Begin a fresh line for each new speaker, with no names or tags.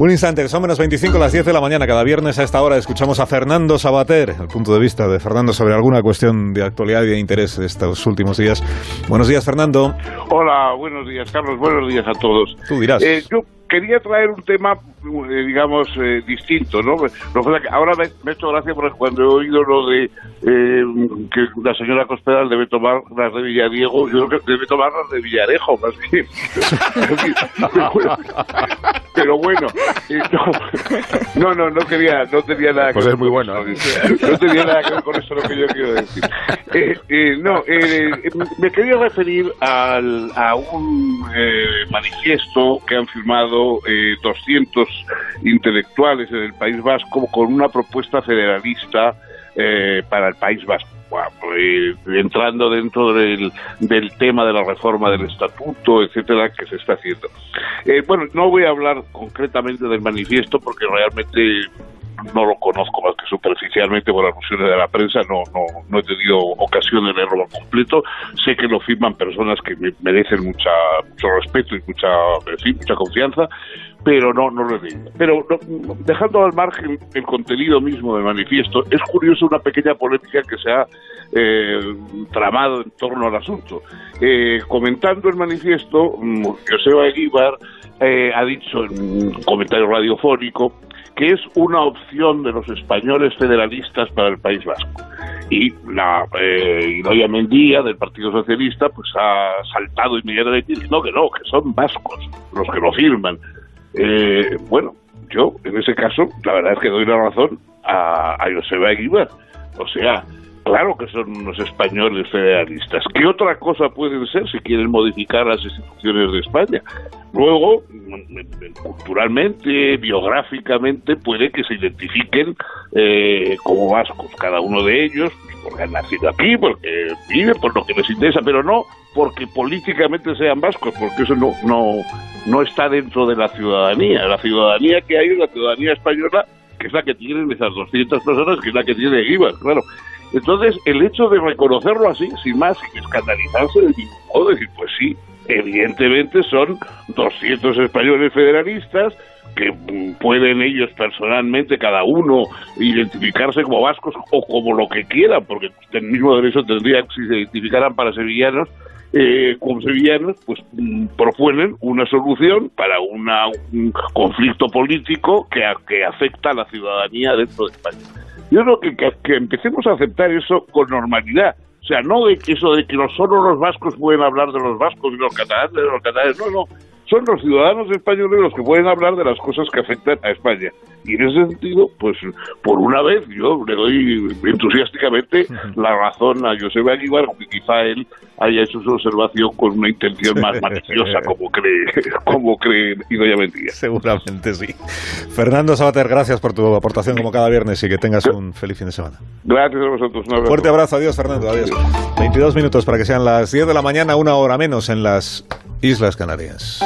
Un instante, son menos 25 a las 10 de la mañana. Cada viernes a esta hora escuchamos a Fernando Sabater, el punto de vista de Fernando sobre alguna cuestión de actualidad y de interés de estos últimos días. Buenos días, Fernando.
Hola, buenos días, Carlos. Buenos días a todos.
Tú dirás.
Eh, yo quería traer un tema, eh, digamos, eh, distinto, ¿no? Lo que ahora me, me, he hecho gracia porque cuando he oído lo de eh, que la señora Cospedal debe tomar las de Villadiego, yo creo que debe tomar las de Villarejo, más bien. Pero bueno, no, no, no quería, no tenía nada
pues
que
ver. Es muy bueno.
No tenía nada que ver con eso lo que yo quiero decir. no, me quería referir al, a un manifiesto que han firmado eh, 200 intelectuales en el País Vasco con una propuesta federalista eh, para el País Vasco. Eh, entrando dentro del, del, tema de la reforma del estatuto, etcétera, que se está haciendo. Eh, bueno, no voy a hablar concretamente del manifiesto porque realmente no lo conozco más superficialmente por alusiones de la prensa, no, no, no he tenido ocasión de leerlo completo. Sé que lo firman personas que me merecen mucha, mucho respeto y mucha, mucha confianza, pero no, no lo he leído. Pero no, dejando al margen el contenido mismo del manifiesto, es curioso una pequeña polémica que se ha eh, tramado en torno al asunto. Eh, comentando el manifiesto, Joseba Eguíbar eh, ha dicho en un comentario radiofónico que es una opción de los españoles federalistas para el País Vasco. Y la eh, Mendía, del Partido Socialista, pues ha saltado inmediatamente diciendo que no, que son vascos los que lo firman. Eh, bueno, yo en ese caso, la verdad es que doy la razón a, a Joseba Aguilar. O sea, claro que son unos españoles federalistas. ¿Qué otra cosa pueden ser si quieren modificar las instituciones de España? Luego, culturalmente, biográficamente, puede que se identifiquen eh, como vascos, cada uno de ellos, porque han nacido aquí, porque viven, por lo que les interesa, pero no porque políticamente sean vascos, porque eso no, no, no está dentro de la ciudadanía. La ciudadanía que hay es la ciudadanía española, que es la que tienen esas 200 personas, que es la que tiene Guibas, claro. Entonces, el hecho de reconocerlo así, sin más, sin escandalizarse, de ningún modo, decir, pues sí, evidentemente son 200 españoles federalistas que pueden ellos personalmente, cada uno, identificarse como vascos o como lo que quieran, porque el mismo derecho tendría, si se identificaran para sevillanos, eh, como sevillanos, pues proponen una solución para una, un conflicto político que, que afecta a la ciudadanía dentro de España. Yo creo que, que, que empecemos a aceptar eso con normalidad. O sea, no de que eso de que no solo los vascos pueden hablar de los vascos y los catalanes de los catalanes, no, no. Son los ciudadanos españoles los que pueden hablar de las cosas que afectan a España. Y en ese sentido, pues por una vez yo le doy entusiásticamente la razón a José Aguilar, aunque quizá él haya hecho su observación con una intención más maliciosa, como cree, como cree Idoia Mentira.
Seguramente sí. Fernando Sabater, gracias por tu aportación como cada viernes y que tengas un feliz fin de semana.
Gracias a vosotros. Un abrazo.
Fuerte abrazo. Adiós, Fernando. Adiós. 22 minutos para que sean las 10 de la mañana, una hora menos en las Islas Canarias.